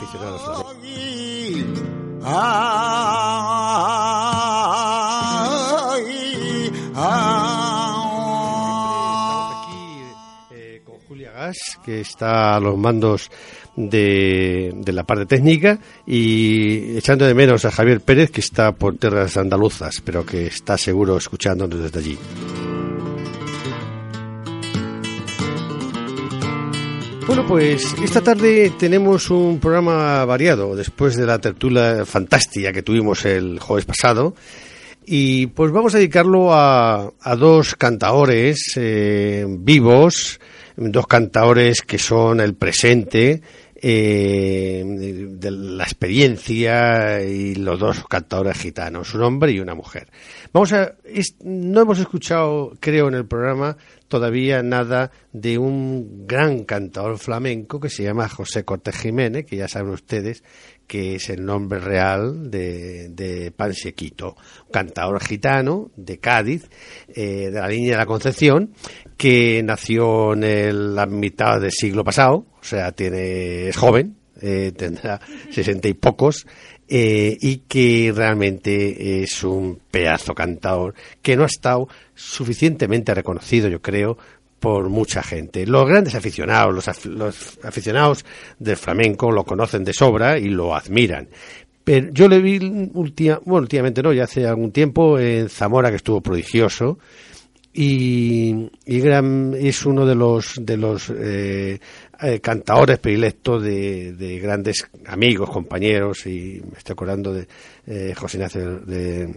un aficionado al flamenco. Estamos aquí eh, con Julia Gas, que está a los mandos de, de la parte técnica, y echando de menos a Javier Pérez, que está por tierras andaluzas, pero que está seguro escuchándonos desde allí. Bueno, pues esta tarde tenemos un programa variado después de la tertulia fantástica que tuvimos el jueves pasado. Y pues vamos a dedicarlo a, a dos cantaores eh, vivos, dos cantaores que son el presente eh, de, la experiencia y los dos cantadores gitanos, un hombre y una mujer. Vamos a, es- no hemos escuchado, creo, en el programa todavía nada de un gran cantador flamenco que se llama José Cortés Jiménez, que ya saben ustedes que es el nombre real de, de Pansequito, cantador gitano de Cádiz, eh, de la línea de la Concepción, que nació en la mitad del siglo pasado, o sea, tiene, es joven, eh, tendrá sesenta y pocos, eh, y que realmente es un pedazo cantador que no ha estado suficientemente reconocido, yo creo, por mucha gente. Los grandes aficionados, los, af- aficionados del flamenco lo conocen de sobra y lo admiran. Pero yo le vi ultima- bueno, últimamente no, ya hace algún tiempo en Zamora que estuvo prodigioso y, y es uno de los de los eh, eh, cantadores predilectos de, de grandes amigos, compañeros y me estoy acordando de eh, José Ignacio de,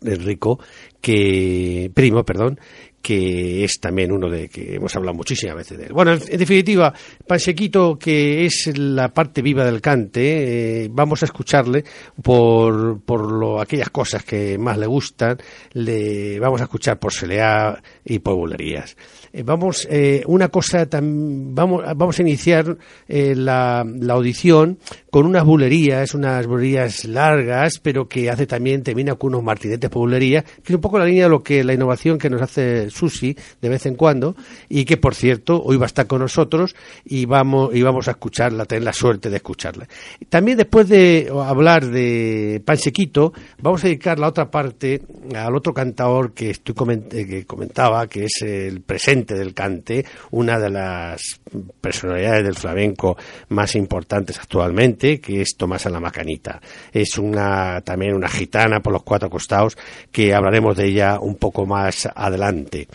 de Rico, que primo, perdón, que es también uno de que hemos hablado muchísimas veces de él. Bueno, en, en definitiva, Pansequito, que es la parte viva del cante, eh, vamos a escucharle por, por lo, aquellas cosas que más le gustan, le vamos a escuchar por Seleá y por bulerías. Eh, vamos, eh, una cosa, tan, vamos, vamos a iniciar eh, la, la audición con unas bulerías, unas bulerías largas, pero que hace también, termina con unos martinetes por bulería, que es un poco la línea de lo que la innovación que nos hace Susi de vez en cuando, y que por cierto, hoy va a estar con nosotros y vamos, y vamos a escucharla, tener la suerte de escucharla. También después de hablar de Pansequito, vamos a dedicar la otra parte al otro cantador que estoy coment- eh, que comentaba, que es el presente del cante, una de las personalidades del flamenco más importantes actualmente, que es Tomás la Macanita. Es una también una gitana por los cuatro costados, que hablaremos de ella un poco más adelante.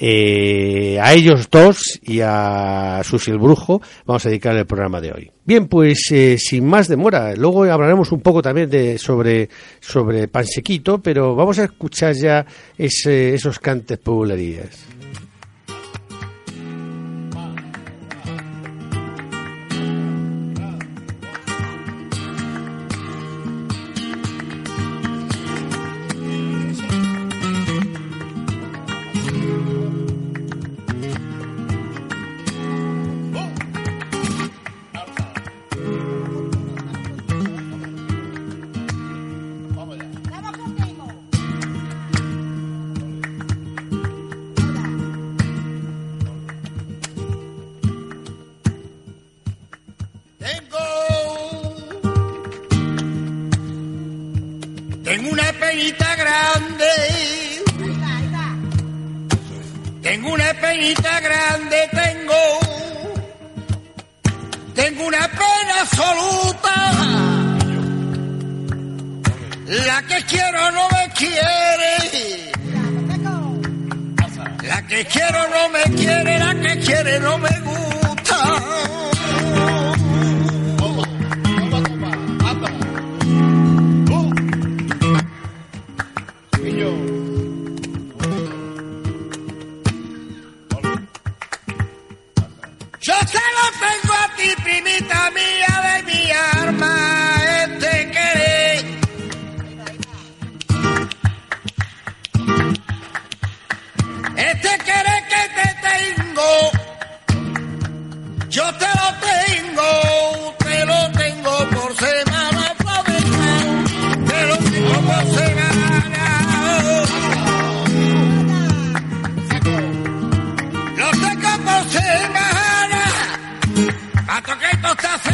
Eh, a ellos dos y a Susi el Brujo vamos a dedicar el programa de hoy. Bien, pues eh, sin más demora, luego hablaremos un poco también de, sobre, sobre Pansequito, pero vamos a escuchar ya ese- esos cantes popularías.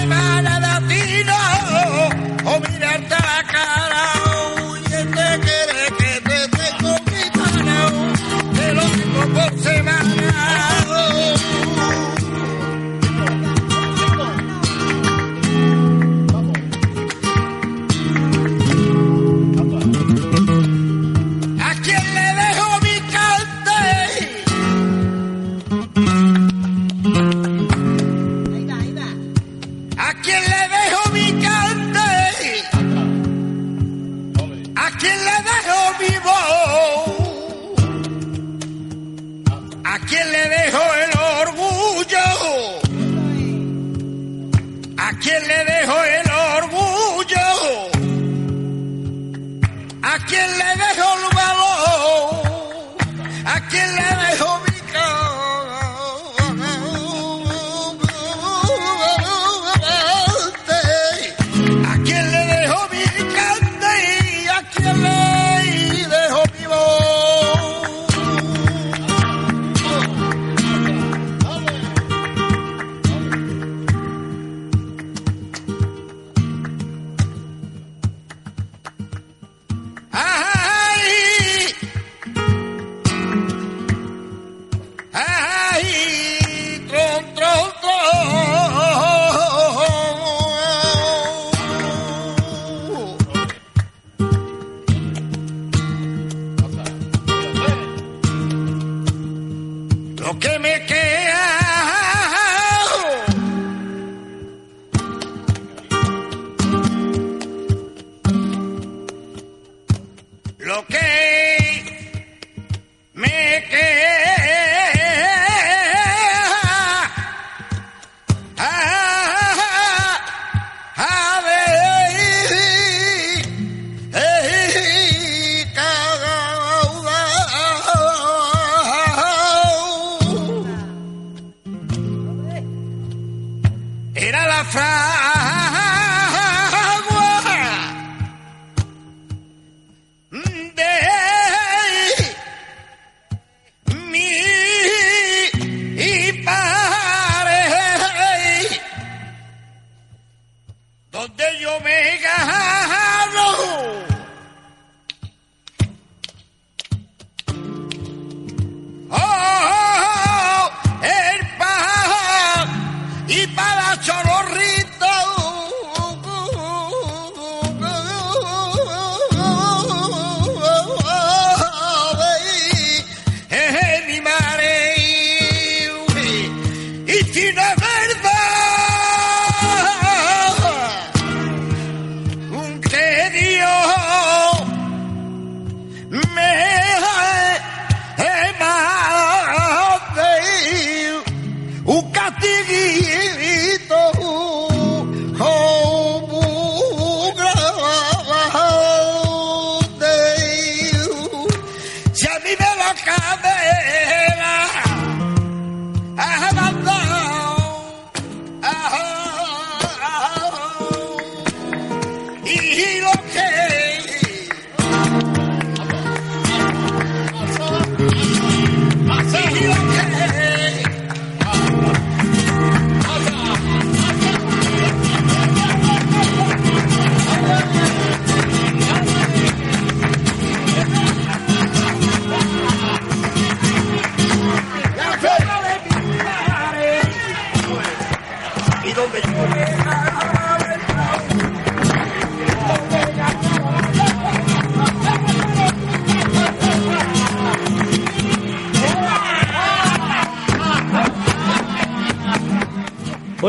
Toda esta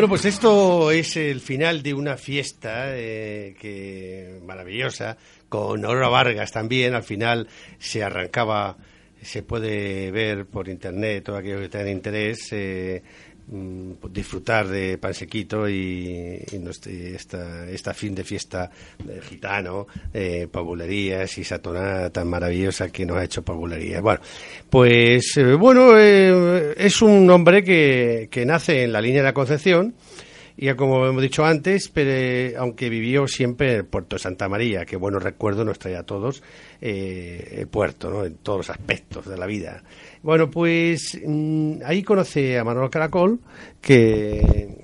Bueno, pues esto es el final de una fiesta eh, que maravillosa, con Aurora Vargas también. Al final se arrancaba, se puede ver por internet, todo aquello que tenga interés, eh, disfrutar de pan sequito y, y y esta, esta fin de fiesta gitano, eh, pabulerías y esa tonada tan maravillosa que nos ha hecho pabulerías. Bueno, pues eh, bueno, eh, es un hombre que, que nace en la línea de la Concepción y como hemos dicho antes, pero, eh, aunque vivió siempre en Puerto de Santa María, que buenos recuerdos nos trae a todos eh, el puerto, ¿no? en todos los aspectos de la vida. Bueno, pues mm, ahí conoce a Manuel Caracol, que,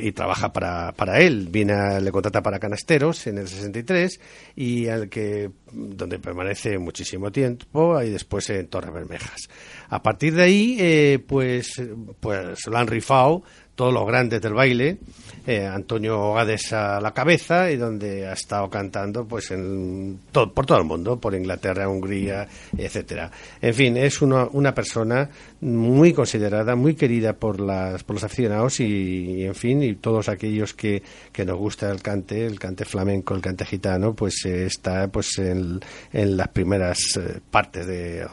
y trabaja para, para él. Viene le contrata para Canasteros en el 63 y al que donde permanece muchísimo tiempo y después en Torres Bermejas. A partir de ahí, eh, pues, pues lo han rifado todos los grandes del baile, eh, Antonio Gades a la cabeza y donde ha estado cantando pues en por todo el mundo, por Inglaterra, Hungría, etcétera. En fin, es una, una persona muy considerada, muy querida por las por los aficionados y, en fin y todos aquellos que, que nos gusta el cante, el cante flamenco, el cante gitano, pues eh, está pues en, en las primeras eh, partes de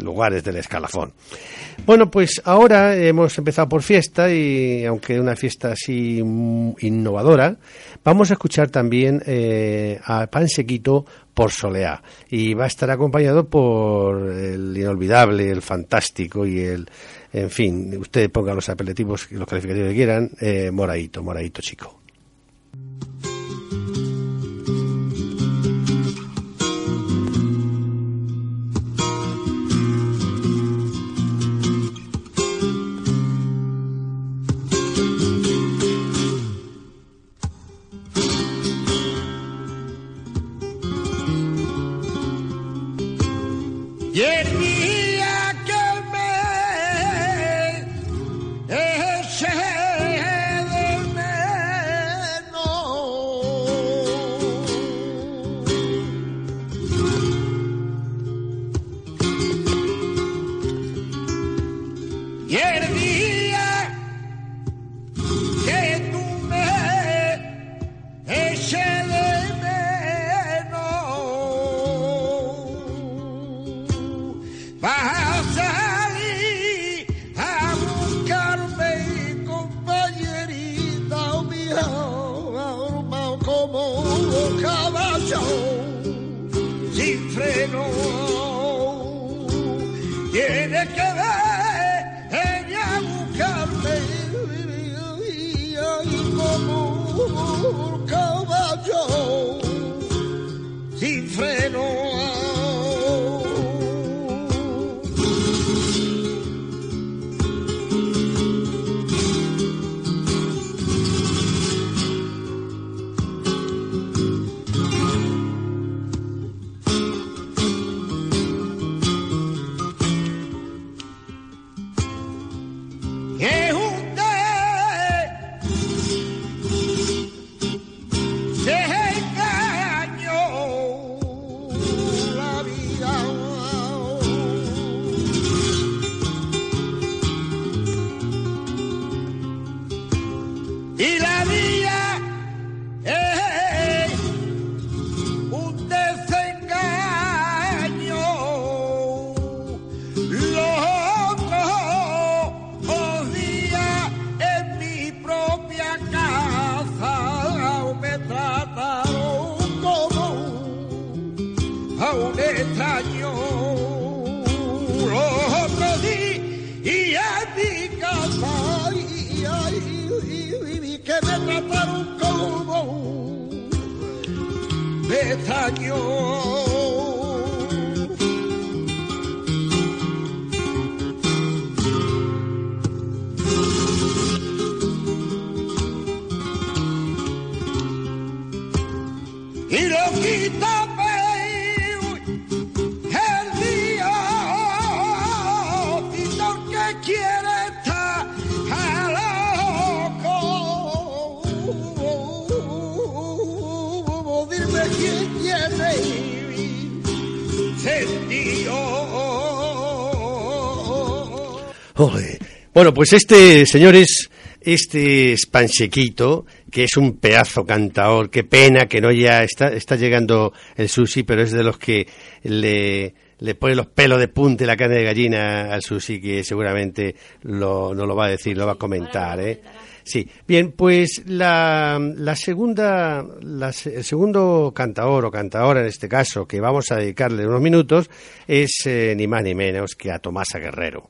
lugares del escalafón. Bueno, pues ahora hemos empezado por fiesta y aunque una fiesta así innovadora, vamos a escuchar también eh, a Pan Sequito por Soleá y va a estar acompañado por el inolvidable, el fantástico y el, en fin, usted ponga los apelativos y los calificativos que quieran, eh, Moraito, Moraito chico. Bueno, pues este, señores, este es Panchequito, que es un pedazo cantador. Qué pena que no ya está, está llegando el sushi, pero es de los que le, le pone los pelos de punta y la carne de gallina al sushi, que seguramente lo, no lo va a decir, lo va a comentar. ¿eh? Sí, bien, pues la, la segunda, la, el segundo cantador o cantadora en este caso que vamos a dedicarle unos minutos es eh, ni más ni menos que a Tomasa Guerrero.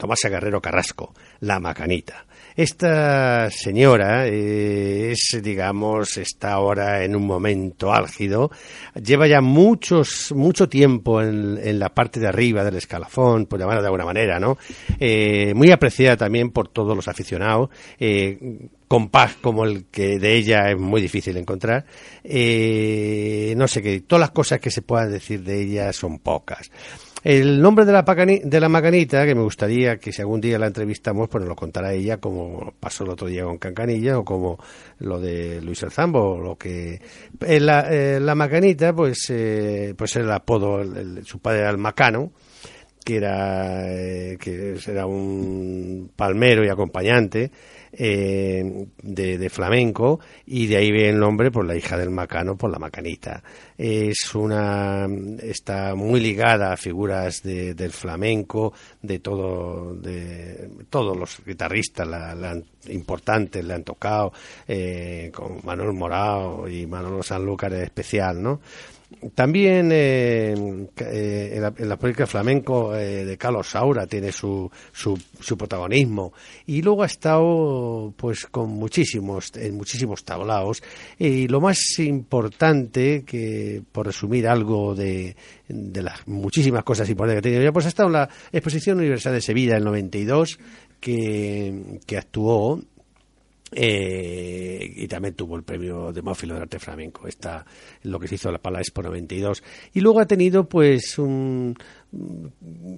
Tomasa Guerrero Carrasco, la macanita. Esta señora es, digamos, está ahora en un momento álgido. Lleva ya muchos, mucho tiempo en, en la parte de arriba del escalafón, por llamarlo de alguna manera, ¿no? Eh, muy apreciada también por todos los aficionados. Eh, compás como el que de ella es muy difícil encontrar. Eh, no sé qué, todas las cosas que se puedan decir de ella son pocas. El nombre de la, de la macanita, que me gustaría que si algún día la entrevistamos, pues nos lo contara ella, como pasó el otro día con Cancanilla, o como lo de Luis El Zambo, o lo que... Eh, la, eh, la macanita, pues, eh, pues el apodo, el- su padre era el macano, que era, eh, que era un palmero y acompañante eh, de, flamenco y de ahí viene el nombre por la hija del macano, por la macanita. Es una está muy ligada a figuras de- del flamenco, de todo, de todos los guitarristas la, la importantes le han tocado, eh, con Manuel Morao y Manolo Sanlúcar en especial, ¿no? También eh, eh, en, la, en la política flamenco eh, de Carlos Saura tiene su, su, su protagonismo. Y luego ha estado pues con muchísimos en muchísimos tablaos. Y lo más importante que por resumir algo de, de las muchísimas cosas importantes que ha tenido pues ha estado en la Exposición Universal de Sevilla del 92 que, que actuó eh, y también tuvo el premio Demófilo de arte flamenco. Está lo que se hizo la Expo 92. Y luego ha tenido, pues, un.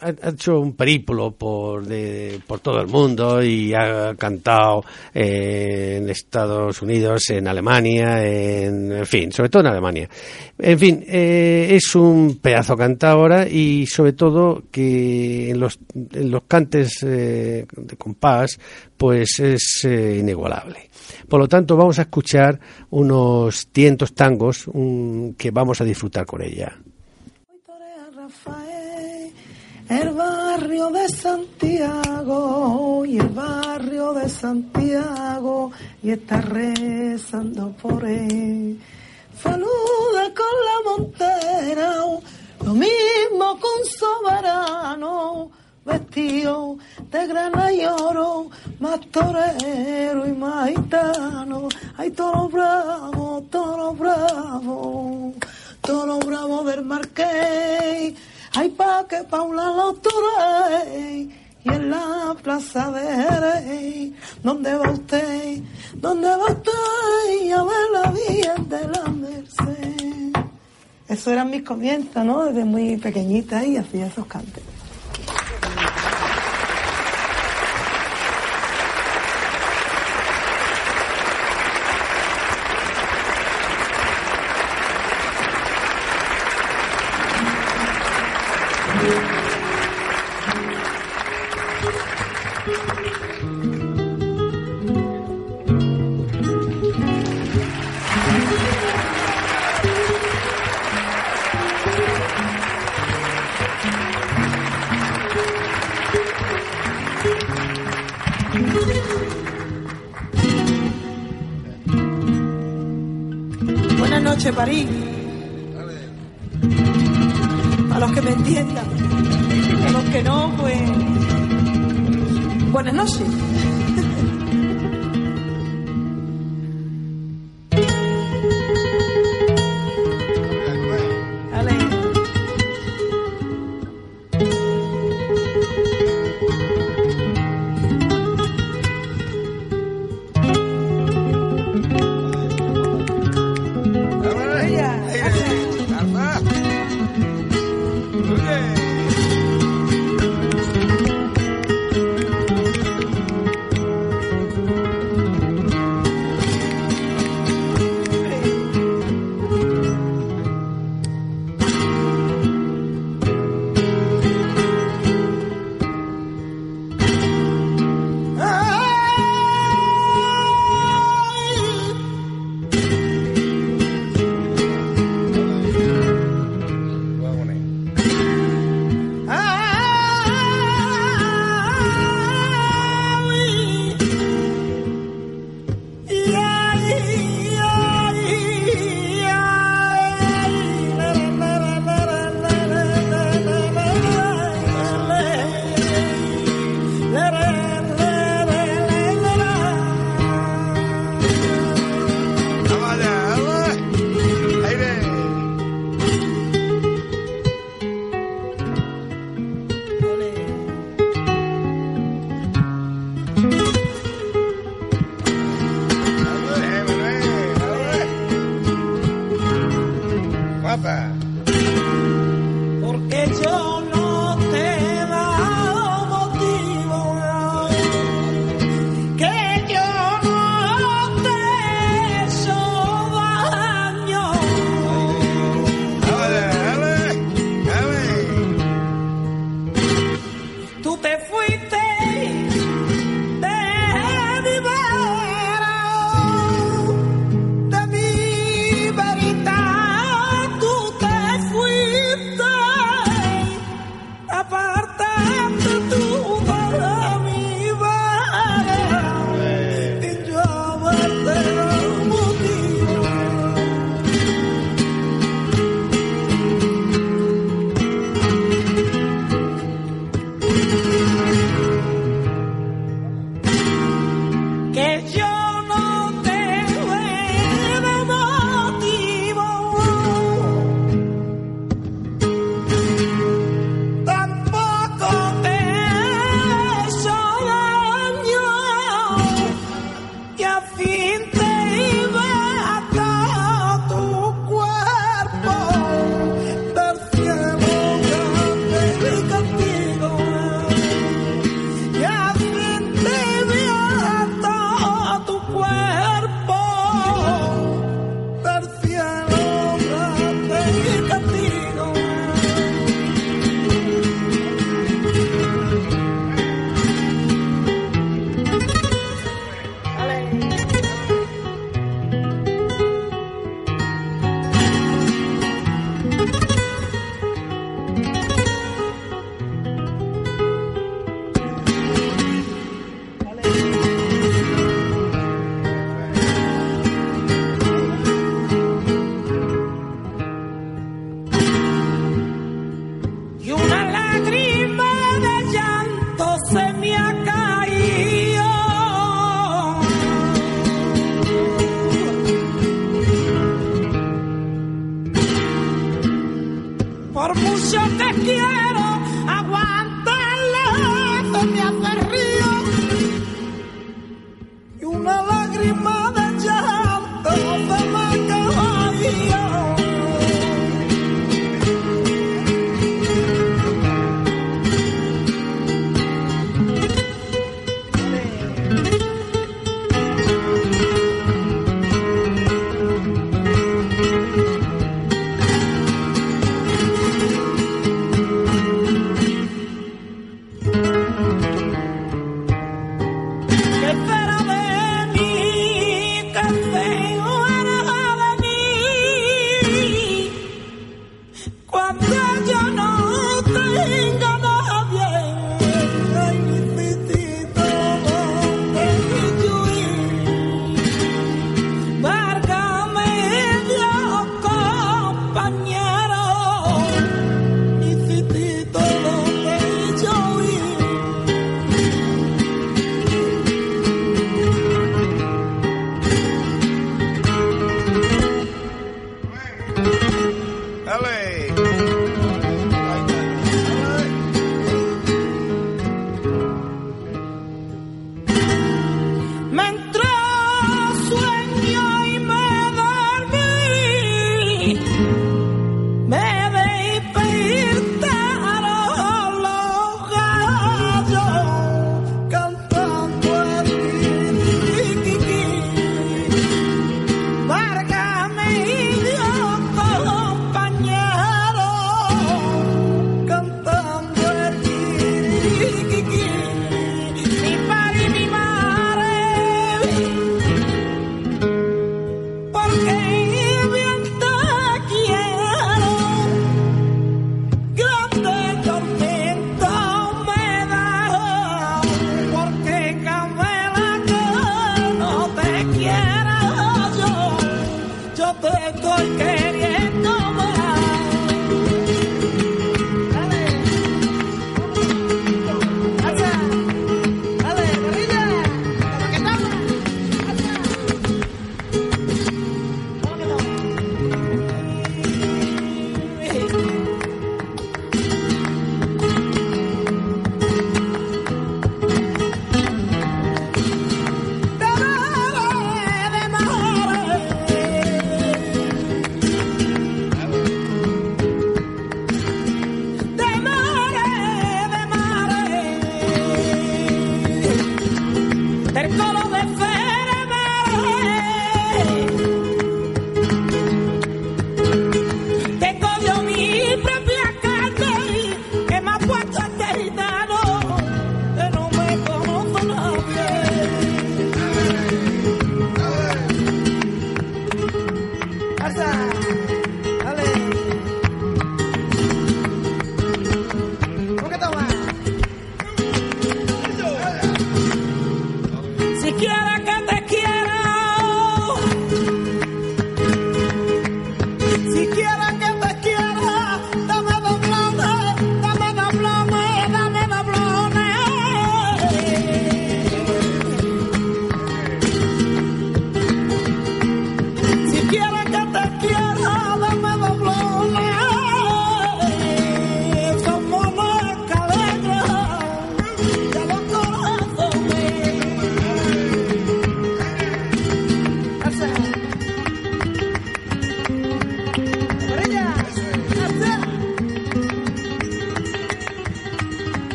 Ha, hecho un periplo por, de, por todo el mundo y ha cantado eh, en Estados Unidos, en Alemania, en, en fin, sobre todo en Alemania. En fin, eh, es un pedazo cantadora y sobre todo que en los, en los cantes eh, de compás pues es eh, inigualable. Por lo tanto, vamos a escuchar unos tientos tangos un- que vamos a disfrutar con ella. El barrio de Santiago y el barrio de Santiago y está rezando por él. Saluda con la montera, lo mismo con soberano, vestido de grana y oro, más torero y más gitano. Ay, toro bravo, toro bravo, toro bravo del marqués. Ay, pa' que Paula lo toreé. Y en la plaza de Jerez, ¿dónde va usted? ¿Dónde va usted? A ver la Virgen de la Merced. Eso eran mis comienzos, ¿no? Desde muy pequeñita y hacía esos cantes. Noches, París. A los que me entiendan. A los que no, pues. Buenas noches.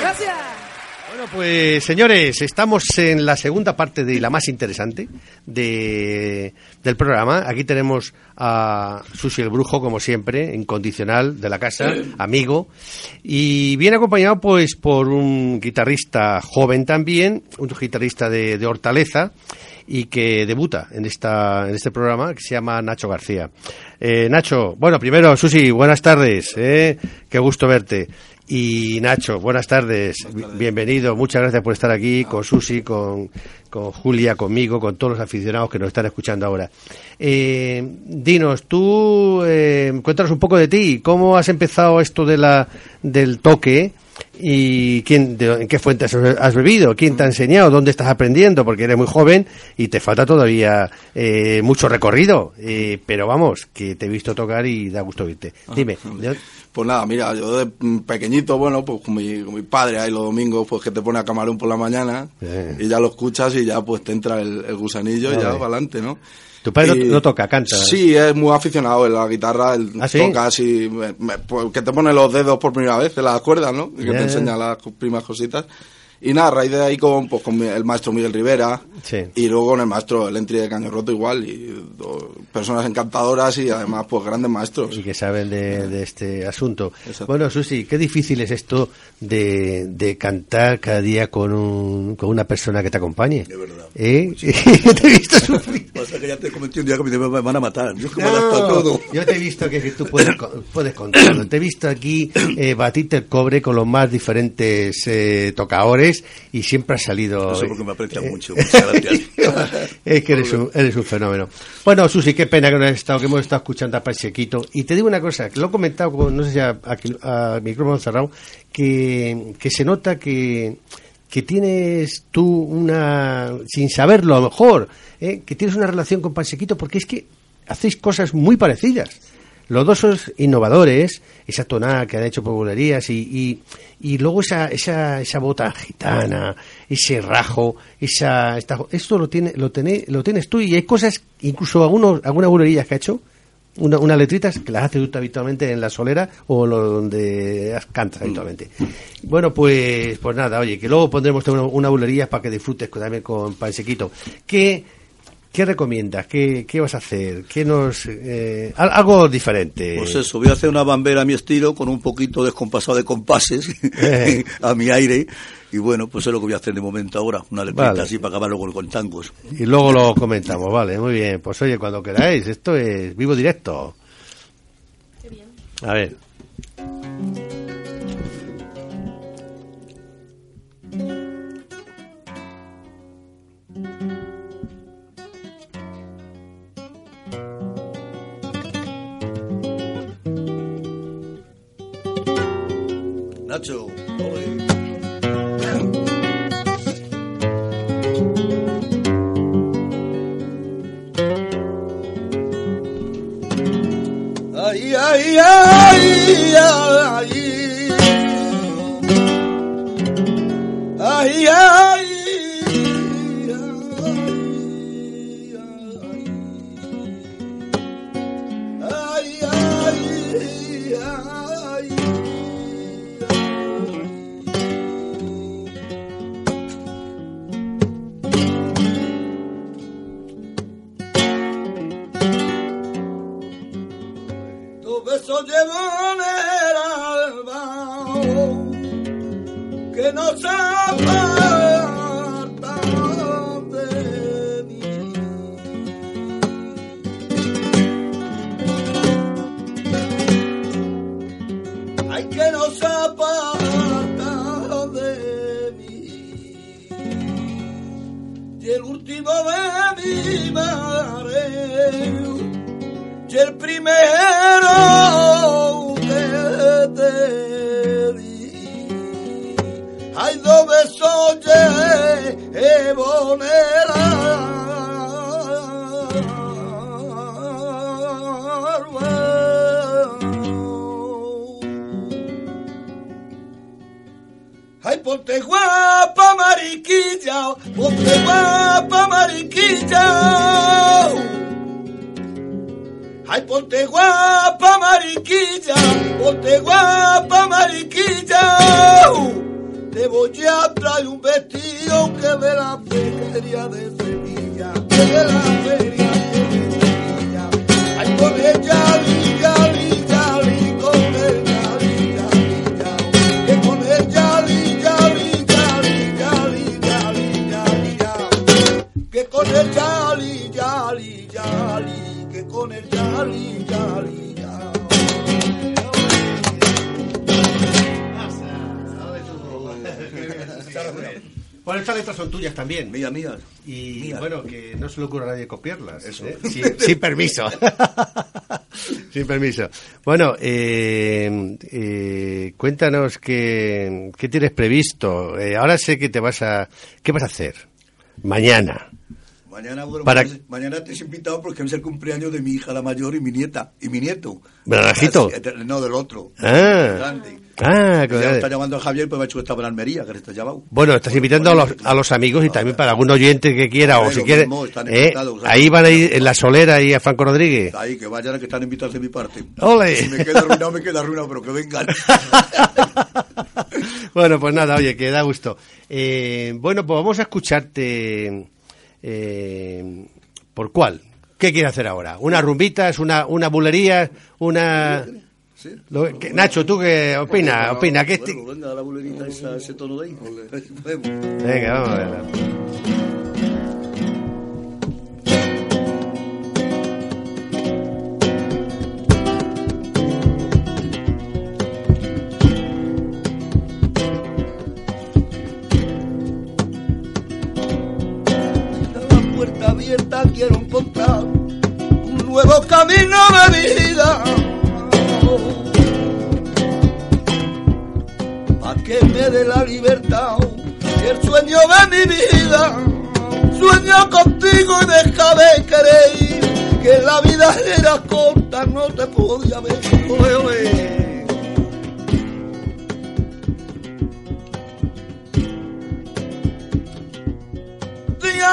Gracias. Bueno, pues señores, estamos en la segunda parte de la más interesante de, del programa. Aquí tenemos a Susi el Brujo, como siempre, incondicional de la casa, amigo, y viene acompañado pues por un guitarrista joven también, un guitarrista de, de Hortaleza y que debuta en esta en este programa que se llama Nacho García. Eh, Nacho, bueno, primero Susi, buenas tardes, eh, qué gusto verte. Y Nacho, buenas tardes. Bienvenido. Muchas gracias por estar aquí con Susi, con, con Julia, conmigo, con todos los aficionados que nos están escuchando ahora. Eh, dinos, tú, eh, cuéntanos un poco de ti. ¿Cómo has empezado esto de la, del toque? ¿Y quién, de- en qué fuentes has bebido? ¿Quién te ha enseñado? ¿Dónde estás aprendiendo? Porque eres muy joven y te falta todavía eh, mucho recorrido. Eh, pero vamos, que te he visto tocar y da gusto verte. Dime. ¿de- Pues nada, mira, yo de mm, pequeñito, bueno, pues con mi, con mi padre ahí los domingos, pues que te pone a camarón por la mañana Eh. y ya lo escuchas y ya pues te entra el, el gusanillo y ya para adelante, ¿no? Tu padre no- Y- no toca, canta. Sí, es muy aficionado en la guitarra, él ¿Ah, sí? toca así, me- me- pues, que te pone los dedos por primera vez en las cuerdas, ¿no? Y que te enseña las primeras cositas. Y nada, a raíz de ahí con, pues, con el maestro Miguel Rivera Sí. y luego con el maestro El Entry de Caño Roto igual y do- personas encantadoras y además pues grandes maestros. y que saben de, de este asunto. Exacto. Bueno, Susi, qué difícil es esto de, de cantar cada día con, un, con una persona que te acompañe. De verdad. ¿Eh? te he visto sufrir. Pasa que ya te comenté un día que me van a matar. Yo que No, todo. Yo te he visto que, que tú puedes, co- puedes contarlo. Te he visto aquí eh, batirte el cobre con los más diferentes eh, tocadores y siempre has salido. No sé por qué me aprecian eh, mucho. Muchas gracias. es que eres un, eres un fenómeno. Bueno, Susi, qué pena que no has estado, que hemos estado escuchando a Pachequito. Y te digo una cosa, que lo he comentado, con, no sé si a, a- a micrófono cerrado, que, que se nota que, que tienes tú una, sin saberlo a lo mejor, ¿eh? que tienes una relación con Pachequito, porque es que hacéis cosas muy parecidas. Los dos sois innovadores, esa tonada que han hecho por bulerías y, y, y luego esa, esa, esa bota gitana, ese rajo, esa, esta- esto lo tiene, lo tiene, lo tienes tú y hay cosas, incluso algunos, algunas bulerías que ha hecho, una, unas letritas que las haces tú habitualmente en la solera o lo, donde cantas habitualmente. Bueno, pues, pues nada, oye, que luego pondremos una, una para que disfrutes también con Pansequito. ¿Qué, ¿Qué recomiendas? ¿Qué, ¿Qué vas a hacer? ¿Qué nos, eh, al- algo diferente? Pues eso, voy a hacer una bambera a mi estilo con un poquito descompasado de compases Eh. a mi aire. Y bueno, pues es lo que voy a hacer de momento ahora. Una letrita Vale. así para acabar luego con tangos. Y luego lo comentamos, vale, muy bien. Pues oye, cuando queráis, esto es vivo directo. A ver. Ay, ay, ay, ay. Ay, ay. Ay, Mía, mía. Y Mía. bueno, que no se le ocurra a nadie copiarlas. Eso. ¿eh? Sin, sin permiso. sin permiso. Bueno, eh, eh, cuéntanos qué, qué tienes previsto. Eh, ahora sé que te vas a... ¿Qué vas a hacer? Mañana. Mañana, bueno, Para- mañana, mañana te he invitado porque es el cumpleaños de mi hija, la mayor, y mi nieta, y mi nieto. De- No, del otro. Ah. Grande. Ah, ya claro. está llamando a Javier, pues me ha hecho que estaba en Almería, que le está llamado. Bueno, estás invitando a los, a los amigos y también para algún oyente que quiera, o si quiere, ¿eh? ahí van a ir en la solera y a Franco Rodríguez. Ahí, que vayan, que están invitados de mi parte. ¡Ole! Si me queda arruinado, me queda arruinado, pero que vengan. bueno, pues nada, oye, que da gusto. Eh, bueno, pues vamos a escucharte. Eh, ¿Por cuál? ¿Qué quieres hacer ahora? ¿Una rumbitas, una, una bulería, una... Sí. Lo que- Nacho, ¿tú qué opina? Opina que este... Bueno, venga, la bulerita, esa, ese tono de ahí. Venga, vamos a ver. la puerta abierta quiero encontrar un nuevo camino de vida. Pa' que me dé la libertad y el sueño de mi vida. Sueño contigo y deja de creer que la vida era corta, no te podía ver. Oye,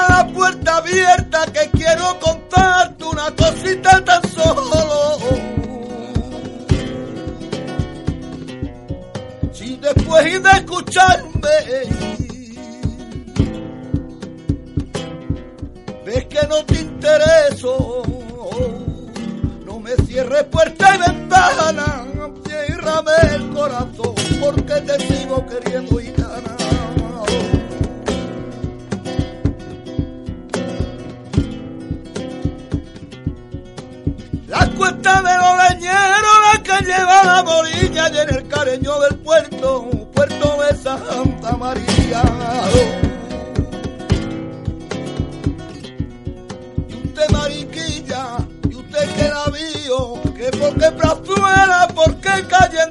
la puerta abierta que quiero contarte una cosita tan solo. Si después de escucharme ves que no te intereso, no me cierres puerta y ventana, ciérrame el corazón porque te sigo queriendo y ganar. La cuesta de los leñeros, la que lleva la morilla y en el careño del Santa María. Y usted mariquilla, y usted que la vio, que porque Prazuela, porque calle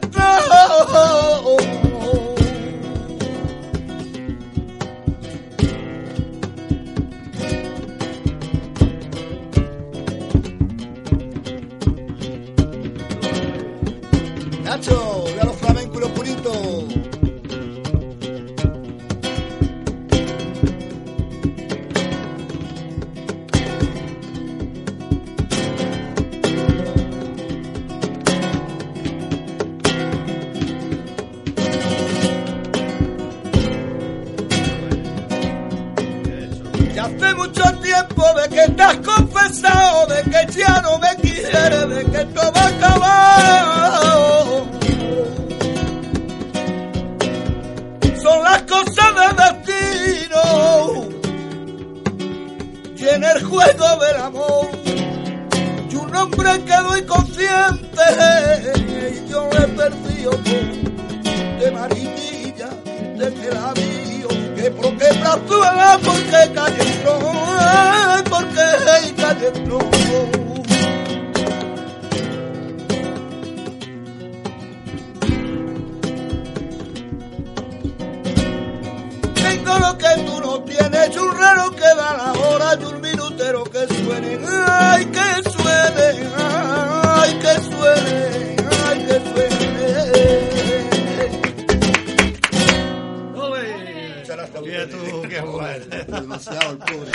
Demasiado el pobre.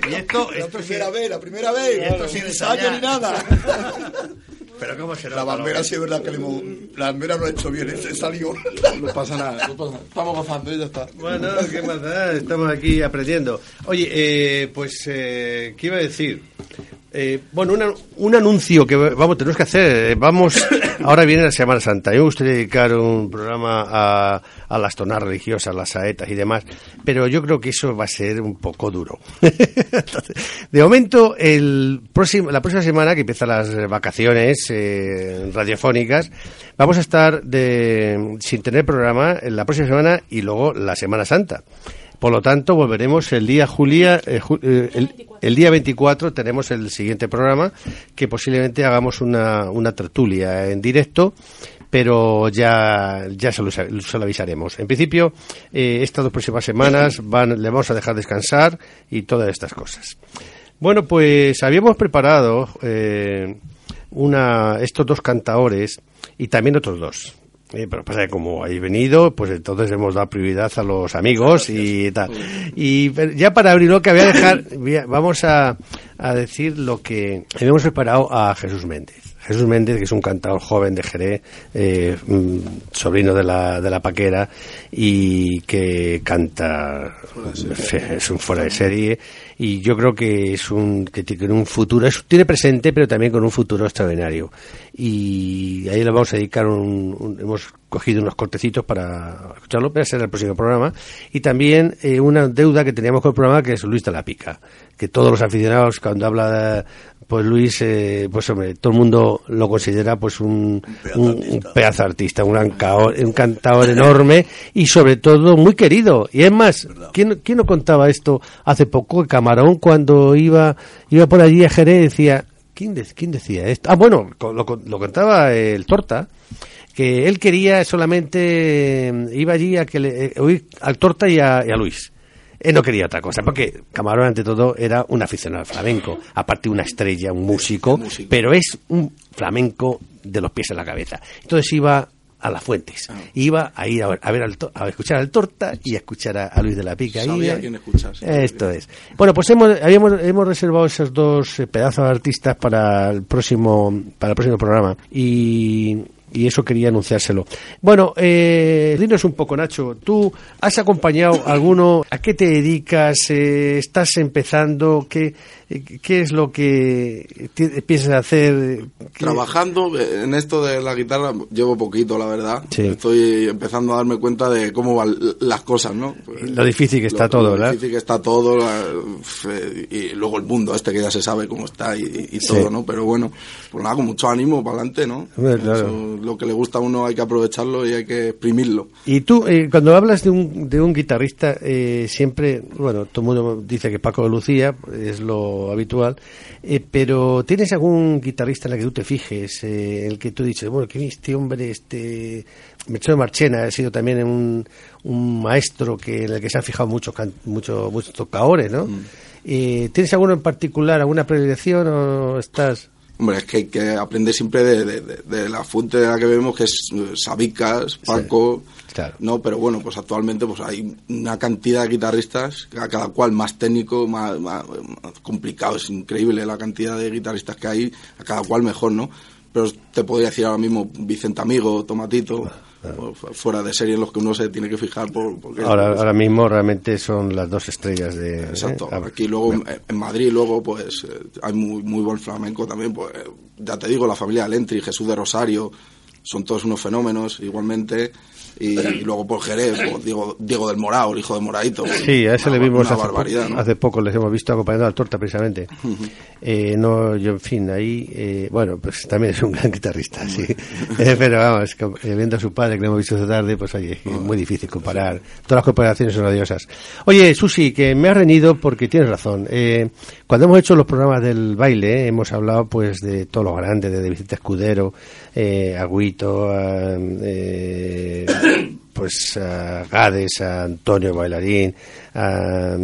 Y esto, La esto sí- primera vez, la primera vez. Y esto sin ensayo ni nada. Pero cómo será. La bambera sí es verdad que le hemos... La bambera no ha hecho bien, se salió. No pasa nada, no pasa nada. Estamos gozando y ya está. Bueno, qué más da, estamos aquí aprendiendo. Oye, eh, pues, eh, ¿qué iba a decir? Eh, bueno, una- un anuncio que vamos, tenemos que hacer. Eh, Vamos, ahora viene la Semana Santa. Yo me gustaría dedicar un programa a, a las tonas religiosas, las saetas y demás, pero yo creo que eso va a ser un poco duro. Entonces, de momento, el próximo, la próxima semana que empiezan las vacaciones eh, radiofónicas, vamos a estar de, sin tener programa en la próxima semana y luego la Semana Santa. Por lo tanto, volveremos el día Julia, eh, eh, el, día 24 tenemos el siguiente programa que posiblemente hagamos una, una tertulia en directo, pero ya, ya se, lo, se lo avisaremos. En principio, eh, estas dos próximas semanas van, le vamos a dejar descansar y todas estas cosas. Bueno, pues habíamos preparado una, estos dos cantaores y también otros dos. Eh, pero pasa que como habéis venido, pues entonces hemos dado prioridad a los amigos y tal. Y ya para abrirlo, que voy a dejar, vamos a, a decir lo que hemos preparado a Jesús Méndez. Jesús Méndez, que es un cantador joven de Jerez, eh, mm, sobrino de la, de la Paquera, y que canta, es un fuera de serie, y yo creo que es un, que tiene un futuro, es- tiene presente, pero también con un futuro extraordinario. Y ahí le vamos a dedicar un, un- hemos cogido unos cortecitos para escucharlo, pero será el próximo programa. Y también eh, una deuda que teníamos con el programa, que es Luis de la Pica, que todos los aficionados, cuando habla pues Luis, eh, pues hombre, todo el mundo lo considera pues un, pedazo un, artista. un pedazo artista, un, ancao- un cantador enorme y sobre todo muy querido. Y es más, ¿quién, quién no contaba esto hace poco? Que Camarón cuando iba, iba por allí a Jerez decía, ¿quién, de- quién decía esto? Ah, bueno, lo, lo contaba el Torta, que él quería solamente, eh, iba allí a que le, eh, oír al Torta y a, y a Luis. Él no quería otra cosa, porque Camarón ante todo era un aficionado al flamenco, aparte una estrella, un músico, músico. pero es un flamenco de los pies a la cabeza. Entonces iba a las fuentes, Ah. iba a ir a ver, a, ver al to- a escuchar al Torta y a escuchar a, a Luis de la Pica. Sabía Y, a quién escuchar. Esto es. Bueno, pues hemos, habíamos, hemos reservado esos dos eh, pedazos de artistas para el próximo, para el próximo programa y, y eso quería anunciárselo. Bueno, eh, dinos un poco, Nacho, ¿tú has acompañado a alguno? ¿A qué te dedicas? Eh, ¿Estás empezando? ¿Qué, ¿Qué es lo que piensas hacer? ¿Qué- Trabajando en esto de la guitarra llevo poquito, la verdad. Sí. Estoy empezando a darme cuenta de cómo van las cosas, ¿no? Lo difícil que está Lo- todo, lo ¿verdad? difícil que está todo, la- fe- y luego el mundo este que ya se sabe cómo está y, y Sí. todo, ¿no? Pero bueno, pues nada, con mucho ánimo para adelante, ¿no? Claro. Eso, lo que le gusta a uno hay que aprovecharlo y hay que exprimirlo. Y tú, eh, cuando hablas de un, de un guitarrista, eh, siempre, bueno, todo el mundo dice que Paco de Lucía es lo habitual, eh, pero ¿tienes algún guitarrista en el que tú te fijes, eh, en el que tú dices, bueno, que este hombre, este, Melchor de Marchena ha sido también un, un maestro que en el que se han fijado muchos muchos muchos tocadores, ¿no? Eh, ¿Tienes alguno en particular, alguna predilección o estás...? Hombre, es que hay que aprender siempre de, de- de- de la fuente de la que vemos, que es eh, Sabicas, Paco, claro. no, pero bueno, pues actualmente pues hay una cantidad de guitarristas, a cada cual más técnico, más, más- más complicado, es increíble la cantidad de guitarristas que hay, a cada cual mejor, ¿no? Pero te podría decir ahora mismo Vicente Amigo, Tomatito, fuera de serie en los que uno se tiene que fijar por... porque- Ahora, ahora mismo realmente son las dos estrellas de... Exacto. ¿eh? Aquí luego en- en Madrid luego pues eh, hay muy muy buen flamenco también, pues eh, ya te digo, la familia Lentri, Jesús de Rosario, son todos unos fenómenos igualmente Y, y luego por Jerez, pues, Diego, Diego del Morao, el hijo de Moradito. Sí, a ese Una le vimos hace, barbaridad, poco, ¿no? hace poco, les hemos visto acompañando al Torta precisamente. Eh, no, yo, en fin, ahí, eh, bueno, pues también es un gran guitarrista, sí. Eh, pero vamos, eh, viendo a su padre que le hemos visto esta tarde, pues oye, es muy difícil comparar. Todas las comparaciones son odiosas. Oye, Susi, que me has reñido porque tienes razón. Eh, cuando hemos hecho los programas del baile, eh, hemos hablado pues de todos los grandes, de Vicente Escudero, eh, a, eh, pues a Gades, a Antonio Bailarín, a,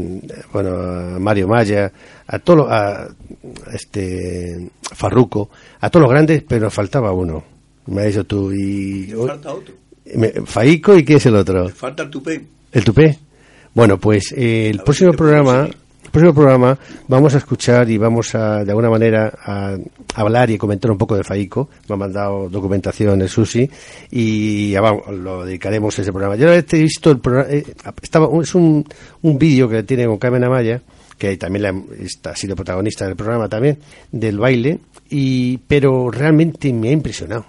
bueno, a Mario Maya, a todos los- a este Farruco, a todos los grandes, pero faltaba uno. Me has dicho tú y Falta otro. me- Faico y quién es el otro? Falta el tupé. ¿El tupé? Bueno, pues eh, el próximo programa. El próximo programa vamos a escuchar y vamos a, de alguna manera, a hablar y comentar un poco de Faico. Me ha mandado documentación el Susi y ya vamos, lo dedicaremos a ese programa. Yo he visto el programa, eh, estaba, es un, un vídeo que tiene con Carmen Amaya, que también la- ha sido protagonista del programa también, del baile, y, pero realmente me ha impresionado.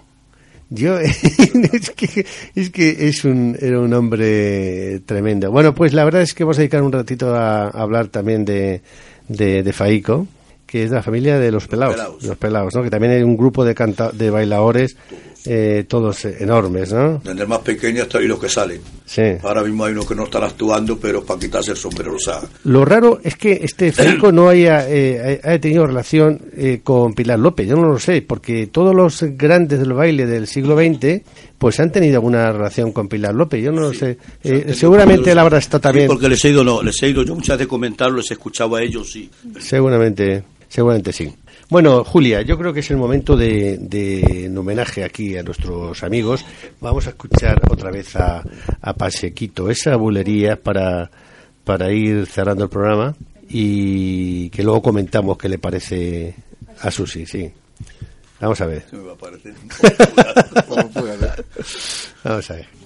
Yo es que es que es un era un hombre tremendo. Bueno, pues la verdad es que vamos a dedicar un ratito a, a hablar también de, de, de Faico, que es de la familia de los pelados, los pelados, ¿no? Que también hay un grupo de canta de bailadores eh, todos enormes, ¿no? Desde el más pequeño hasta ahí los que salen. Sí. Ahora mismo hay unos que no están actuando, pero para quitarse el sombrero, o sea, Lo raro es que este Faico no haya, eh, haya tenido relación eh, con Pilar López. Yo no lo sé, porque todos los grandes del baile del siglo XX pues han tenido alguna relación con Pilar López. Yo no lo sé. Eh, seguramente él habrá estado Sí, también. porque les he ido, no, les he ido, yo muchas veces comentarlo, les he escuchado a ellos, sí. Seguramente, seguramente sí. Bueno, Julia, yo creo que es el momento de, de en homenaje aquí a nuestros amigos. Vamos a escuchar otra vez a, a Pasequito, esa bulería para, para ir cerrando el programa y que luego comentamos qué le parece a Susi, sí. Vamos a ver. Me va a parecer. Como puede ser. Vamos a ver.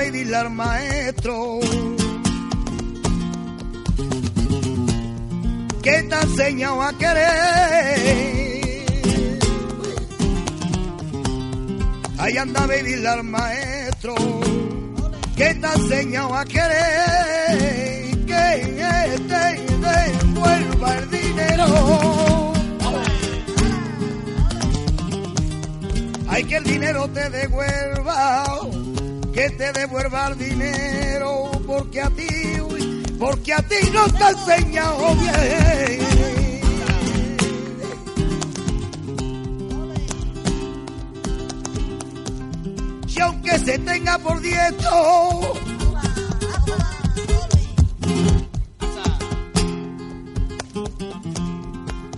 Al maestro que te ha enseñado a querer. Ahí andaba y dile al maestro que te ha enseñado a querer. Que te devuelva el dinero. Hay que el dinero te devuelva, que te devuelva el dinero, porque a ti, porque a ti no te enseñado bien. Y aunque se tenga por diestro,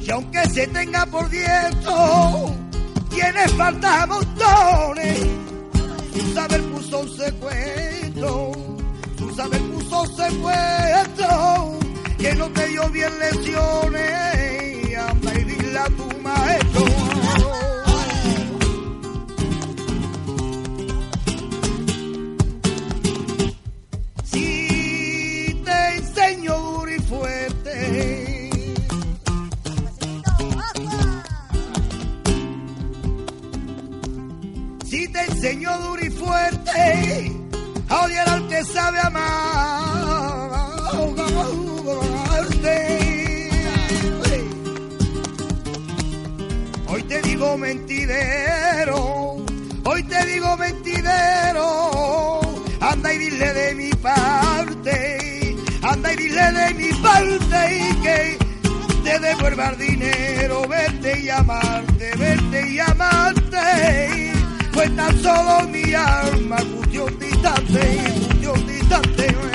y aunque se tenga por diestro, tiene falta a montones. Saber puso secuestro, su saber puso secuestro, que no te dio bien lesiones. Anda y dile a tu maestro. Si te enseño duro y fuerte. Si te enseño duro a odiar al que sabe amarte. Hoy te digo mentidero, hoy te digo mentidero, anda y dile de mi parte, anda y dile de mi parte y que te devuelva el dinero, verte y amarte, verte y amarte. Fue tan solo mi alma, distante, cuestión distante.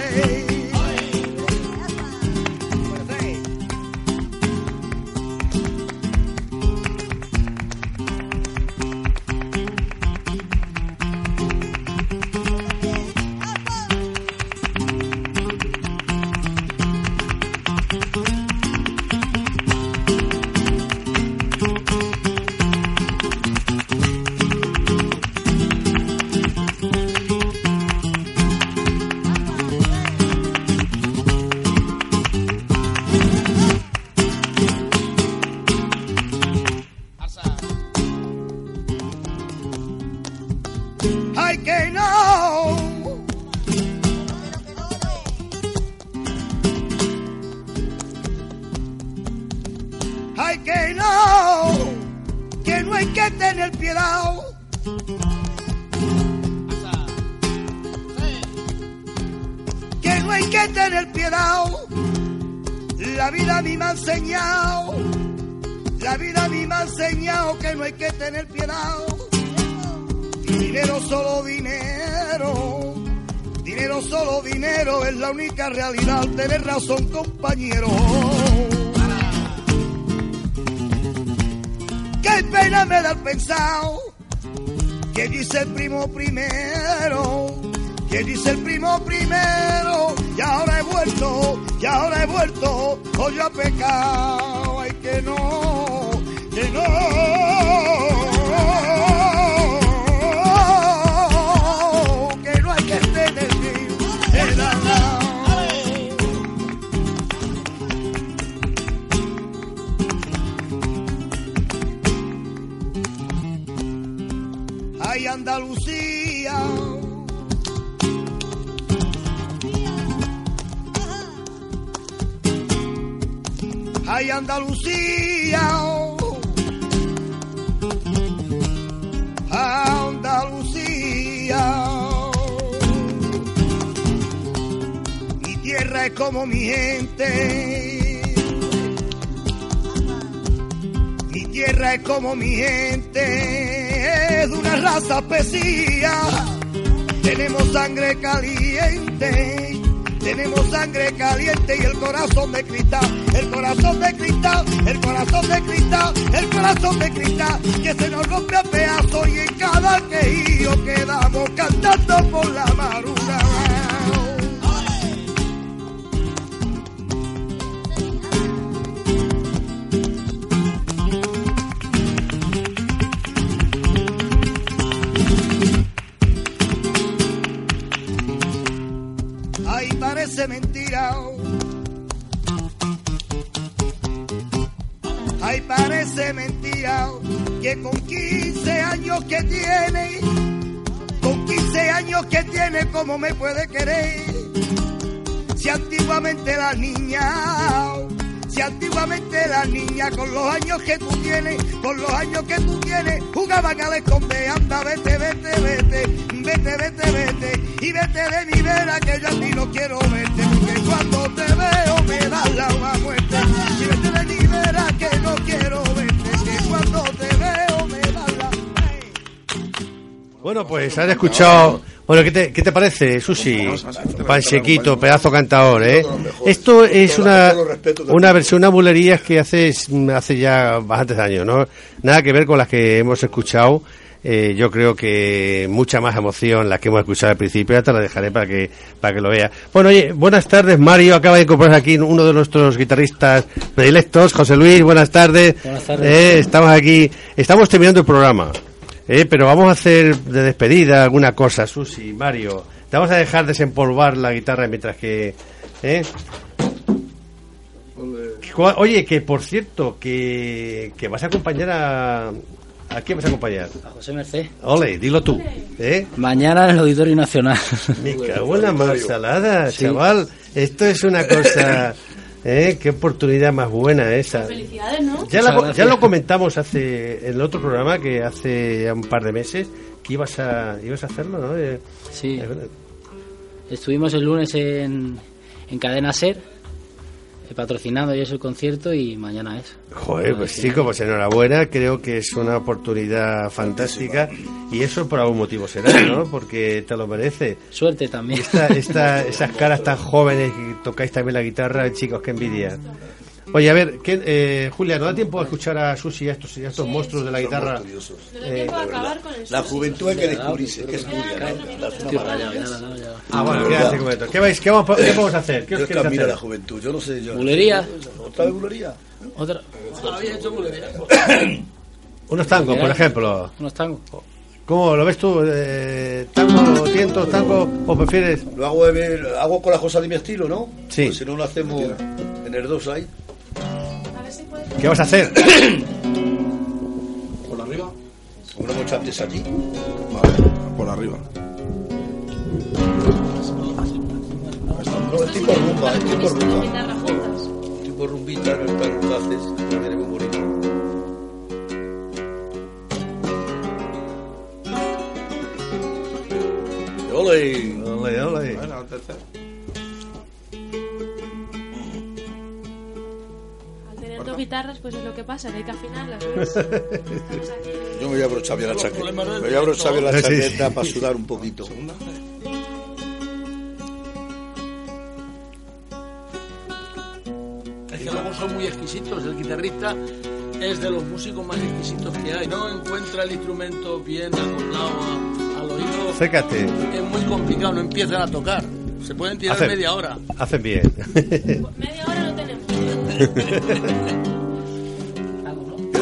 Única realidad. Tener razón, compañero. Qué pena me da el pensado que dice el primo primero. Que dice el primo primero. Y ahora he vuelto, y ahora he vuelto. Hoy yo he pecado. Ay, que no, que no. Como mi gente. Mi tierra es como mi gente, es una raza especía. Tenemos sangre caliente, tenemos sangre caliente y el corazón de cristal, el corazón de cristal, el corazón de cristal, el corazón de cristal, que se nos rompe a pedazos y en cada quejío quedamos cantando por la madrugada. ¿Cómo me puede querer? Si antiguamente la niña, si antiguamente la niña con los años que tú tienes, con los años que tú tienes, jugaban al esconde, anda, vete, vete, vete, vete, vete, vete, y vete de mi vera que yo a ti no quiero verte, porque cuando te veo me da la una muerte, y vete de mi vera que no quiero verte, que cuando te veo me da la Bueno, pues has escuchado. Bueno, ¿qué te, qué te parece, Susi? Pansequito, pedazo cantador, ¿eh? Esto es una, una versión, una bulerías que hace, hace ya bastantes años, ¿no? Nada que ver con las que hemos escuchado. Eh, yo creo que mucha más emoción las que hemos escuchado al principio. Ya te la dejaré para que, para que lo vea. Bueno, oye, buenas tardes, Mario. Acaba de incorporarse aquí uno de nuestros guitarristas predilectos, José Luis. Buenas tardes. Buenas tardes. Eh, estamos aquí. Estamos terminando el programa. Eh, pero vamos a hacer de despedida alguna cosa, Susi, Mario. Te vamos a dejar desempolvar la guitarra mientras que... ¿eh? Oye, que por cierto, que, que vas a acompañar a... ¿A quién vas a acompañar? A José Merced. Ole, dilo tú. ¿eh? Mañana en el Auditorio Nacional. Me cago en la mansalada, chaval. Esto es una cosa... ¿eh? Qué oportunidad más buena esa. Felicidades, ¿no? Ya, la- ya lo comentamos hace en el otro programa que hace ya un par de meses que ibas a ibas a hacerlo, ¿no? Eh, Sí. eh, Estuvimos el lunes en, en Cadena Ser, eh, patrocinando y eso el concierto y mañana es. Joder, pues chico, pues enhorabuena. Creo que es una oportunidad fantástica y eso por algún motivo será, ¿no? Porque te lo merece. Suerte también. Esta, esta, esas caras tan jóvenes que tocáis también la guitarra, chicos, qué envidia. Oye, a ver, ¿qué, eh, Julia, ¿no da tiempo a escuchar a Susi y a estos, y a estos monstruos de la guitarra? No hay tiempo de acabar con el La sushi. juventud hay que descubrirse, que es Julia. ¿no? Ah, bueno, quédate un momento. ¿Qué, vais, qué, vamos, qué vamos a hacer? ¿Qué os a la hacer? juventud, yo no sé. Yo, Bulería. ¿Otra vez bulería? Otra. Unos tangos, por ejemplo. Unos tangos. ¿Cómo lo ves tú? Eh, ¿Tango, tientos, tango o prefieres? Lo hago, hago con la cosa de mi estilo, ¿no? Sí. Pues si no lo hacemos en el 2 ahí. ¿Qué vas a hacer? ¿Por arriba? Como lo hemos hecho antes allí. Vale, por arriba. No, es tipo rumba, es tipo rumba. Este tipo rumbita, no está en haces, no ¡Ole! ¡Ole, ole! Bueno, tercero. Guitarras, pues es lo que pasa, que hay que afinarlas. Yo me voy a abrochar bien la chaqueta. Me voy a abrochar bien la Sí, sí. chaqueta para sudar un poquito. Es que luego son muy exquisitos. El guitarrista es de los músicos más exquisitos que hay. No encuentra el instrumento bien acoplado al oído. Acércate. Es muy complicado, no empiezan a tocar. Se pueden tirar Hacen- media hora. Hacen bien. Media hora lo tenemos.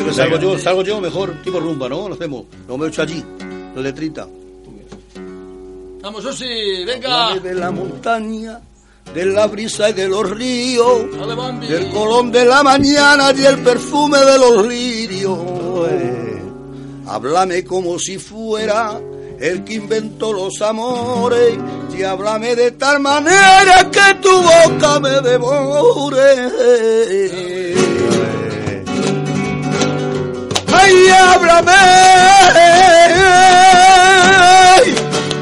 Que salgo yo, salgo yo mejor, tipo rumba, ¿no? Lo hacemos. Lo me he hecho allí, la letrita. Vamos, Susi, venga. Háblame de la montaña, de la brisa y de los ríos, Dale, del colón de la mañana y el perfume de los lirios. Háblame como si fuera el que inventó los amores y háblame de tal manera que tu boca me devore. Ay, háblame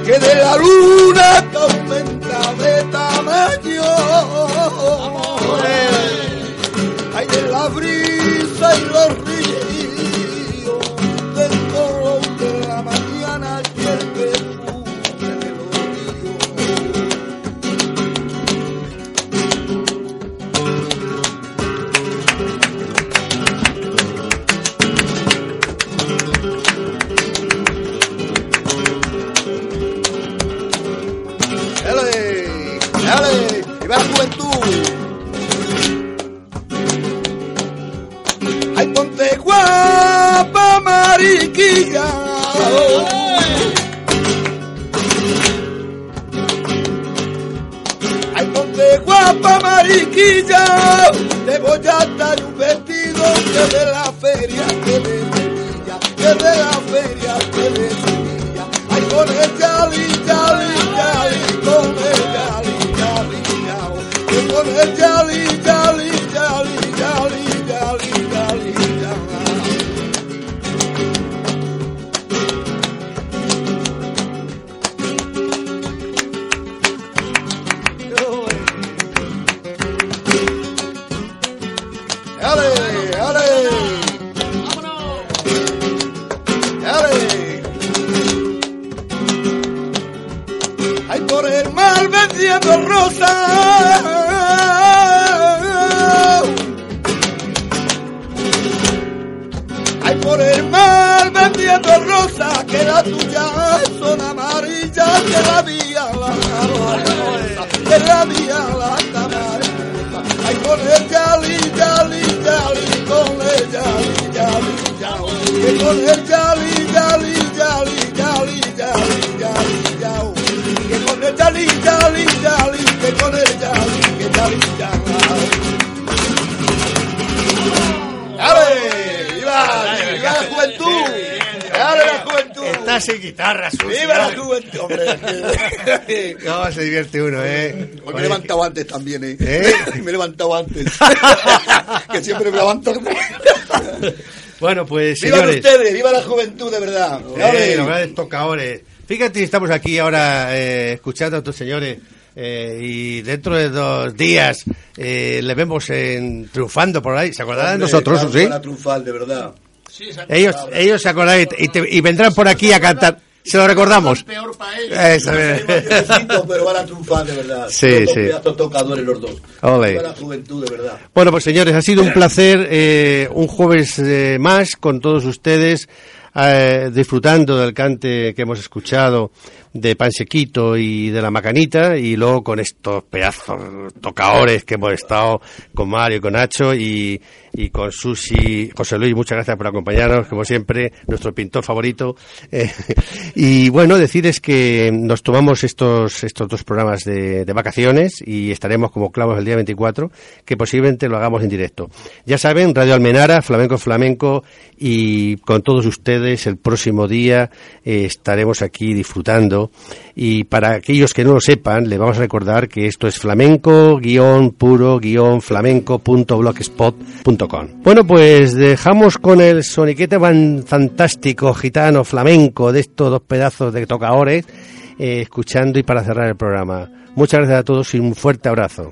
que de la luna que aumenta de tamaño. Ay, de la brisa y los mariquilla! ¡Ay, ponte guapa, mariquilla! Te voy a dar un vestido que de la feria, que de Sevilla, que de la feria, que de Sevilla. ¡Ay, con el yali, yali, yali, con el yao. Que con el yali, yali, rosas! ¡Ay, por el mar vendiendo rosas! Que la tuya son amarillas, que la mía la rosa, que la mía la camarera. Ay, con el yali, yali, yali, con el yali, yali, yali, que con el yali, sin guitarra. ¡Viva la juventud, hombre! No, se divierte uno, ¿eh? Hoy me he levantado antes también, ¿eh? ¿Eh? me he levantado antes. que siempre me levanto. Bueno, pues ¡Viva señores. ustedes! ¡Viva la juventud, de verdad! Eh, los grandes tocadores. Fíjate, estamos aquí ahora eh, escuchando a estos señores eh, y dentro de dos días eh, le vemos en, triunfando por ahí. ¿Se acordarán de nosotros, claro, sí? Triunfar, de verdad. Sí, Ellos, ellos se acordarán y, te- y vendrán por aquí a cantar. ¿Se lo recordamos? Peor para ellos. Pero van a triunfar, de verdad. Sí, sí. tocadores los dos. La juventud, de verdad. Bueno, pues señores, ha sido un placer eh, un jueves eh, más con todos ustedes, eh, disfrutando del cante que hemos escuchado de Pansequito y de la Macanita, y luego con estos pedazos tocadores que hemos estado con Mario y con Nacho y, y con Susi. José Luis, muchas gracias por acompañarnos, como siempre, nuestro pintor favorito. Eh, y bueno, decides que nos tomamos estos, estos dos programas de, de vacaciones y estaremos como clavos el día 24, que posiblemente lo hagamos en directo. Ya saben, Radio Almenara, Flamenco Flamenco, y con todos ustedes el próximo día eh, estaremos aquí disfrutando. Y para aquellos que no lo sepan, le vamos a recordar que esto es flamenco-puro-flamenco.blogspot.com. Bueno, pues dejamos con el soniquete fantástico gitano flamenco de estos dos pedazos de tocadores, eh, escuchando y para cerrar el programa. Muchas gracias a todos y un fuerte abrazo.